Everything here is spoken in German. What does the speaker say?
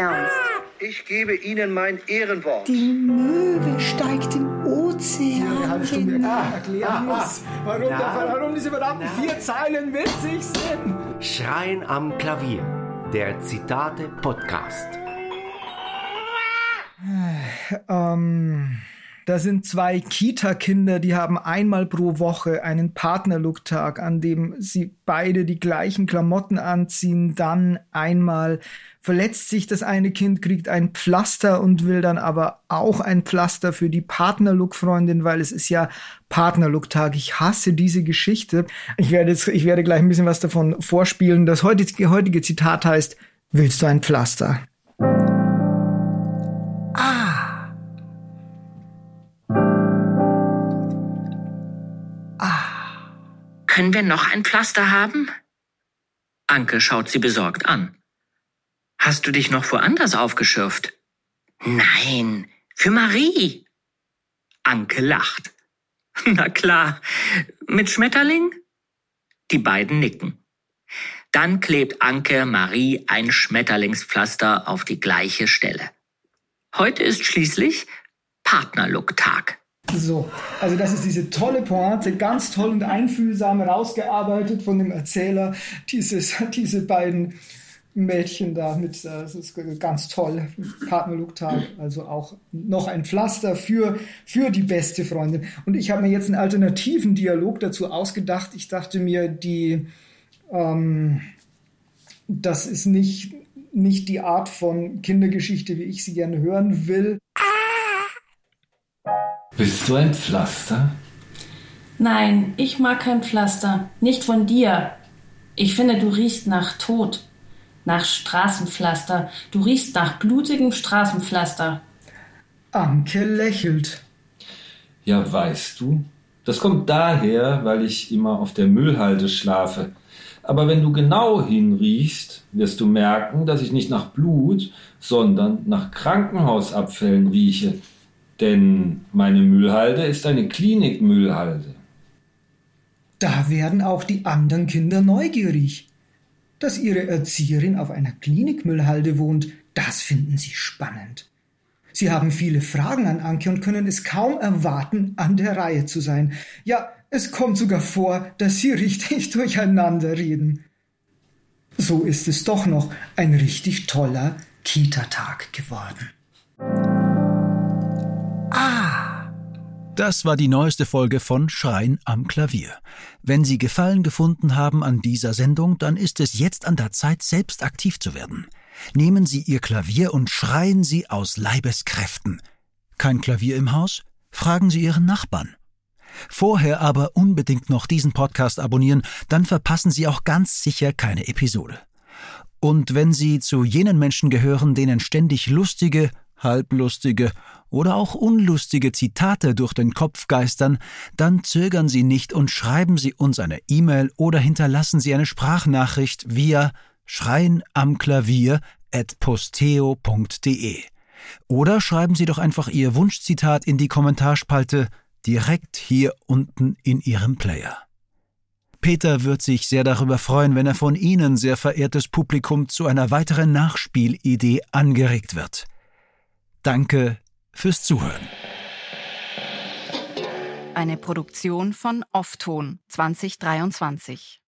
ernst. Ich gebe Ihnen mein Ehrenwort. Die Möwe steigt im Ozean. Stunde hinein. ah, erklären muss, warum, der, warum diese verdammten vier Zeilen witzig sind. Schreien am Klavier. Der Zitate-Podcast. Ähm, da sind zwei Kita-Kinder, die haben einmal pro Woche einen Partnerlook-Tag, an dem sie beide die gleichen Klamotten anziehen. Dann einmal verletzt sich das eine Kind, kriegt ein Pflaster und will dann aber auch ein Pflaster für die Partnerlook-Freundin, weil es ist ja Partnerlook-Tag. Ich hasse diese Geschichte. Ich werde jetzt, ich werde gleich ein bisschen was davon vorspielen. Das heutige, heutige Zitat heißt, willst du ein Pflaster? Können wir noch ein Pflaster haben? Anke schaut sie besorgt an. Hast du dich noch woanders aufgeschürft? Nein, für Marie. Anke lacht. Na klar, mit Schmetterling? Die beiden nicken. Dann klebt Anke Marie ein Schmetterlingspflaster auf die gleiche Stelle. Heute ist schließlich Partnerlook-Tag. So, also das ist diese tolle Pointe, ganz toll und einfühlsam rausgearbeitet von dem Erzähler. Dieses, diese beiden Mädchen da mit, das ist ganz toll, Partnerlook-Tag, also auch noch ein Pflaster für, für die beste Freundin. Und ich habe mir jetzt einen alternativen Dialog dazu ausgedacht. Ich dachte mir, die, ähm, das ist nicht, nicht die Art von Kindergeschichte, wie ich sie gerne hören will. Willst du ein Pflaster? Nein, ich mag kein Pflaster. Nicht von dir. Ich finde, du riechst nach Tod. Nach Straßenpflaster. Du riechst nach blutigem Straßenpflaster. Anke lächelt. Ja, weißt du, das kommt daher, weil ich immer auf der Müllhalde schlafe. Aber wenn du genau hinriechst, wirst du merken, dass ich nicht nach Blut, sondern nach Krankenhausabfällen rieche. Denn meine Müllhalde ist eine Klinikmüllhalde. Da werden auch die anderen Kinder neugierig. Dass ihre Erzieherin auf einer Klinikmüllhalde wohnt, das finden sie spannend. Sie haben viele Fragen an Anke und können es kaum erwarten, an der Reihe zu sein. Ja, es kommt sogar vor, dass sie richtig durcheinander reden. So ist es doch noch ein richtig toller Kita-Tag geworden. Das war die neueste Folge von Schreien am Klavier. Wenn Sie Gefallen gefunden haben an dieser Sendung, dann ist es jetzt an der Zeit, selbst aktiv zu werden. Nehmen Sie Ihr Klavier und schreien Sie aus Leibeskräften. Kein Klavier im Haus? Fragen Sie Ihren Nachbarn. Vorher aber unbedingt noch diesen Podcast abonnieren, dann verpassen Sie auch ganz sicher keine Episode. Und wenn Sie zu jenen Menschen gehören, denen ständig lustige, halblustige oder auch unlustige Zitate durch den Kopf geistern, dann zögern Sie nicht und schreiben Sie uns eine E-Mail oder hinterlassen Sie eine Sprachnachricht via schreien am Klavier at posteo.de. Oder schreiben Sie doch einfach Ihr Wunschzitat in die Kommentarspalte direkt hier unten in Ihrem Player. Peter wird sich sehr darüber freuen, wenn er von Ihnen, sehr verehrtes Publikum, zu einer weiteren Nachspielidee angeregt wird. Danke fürs Zuhören. Eine Produktion von Offton 2023.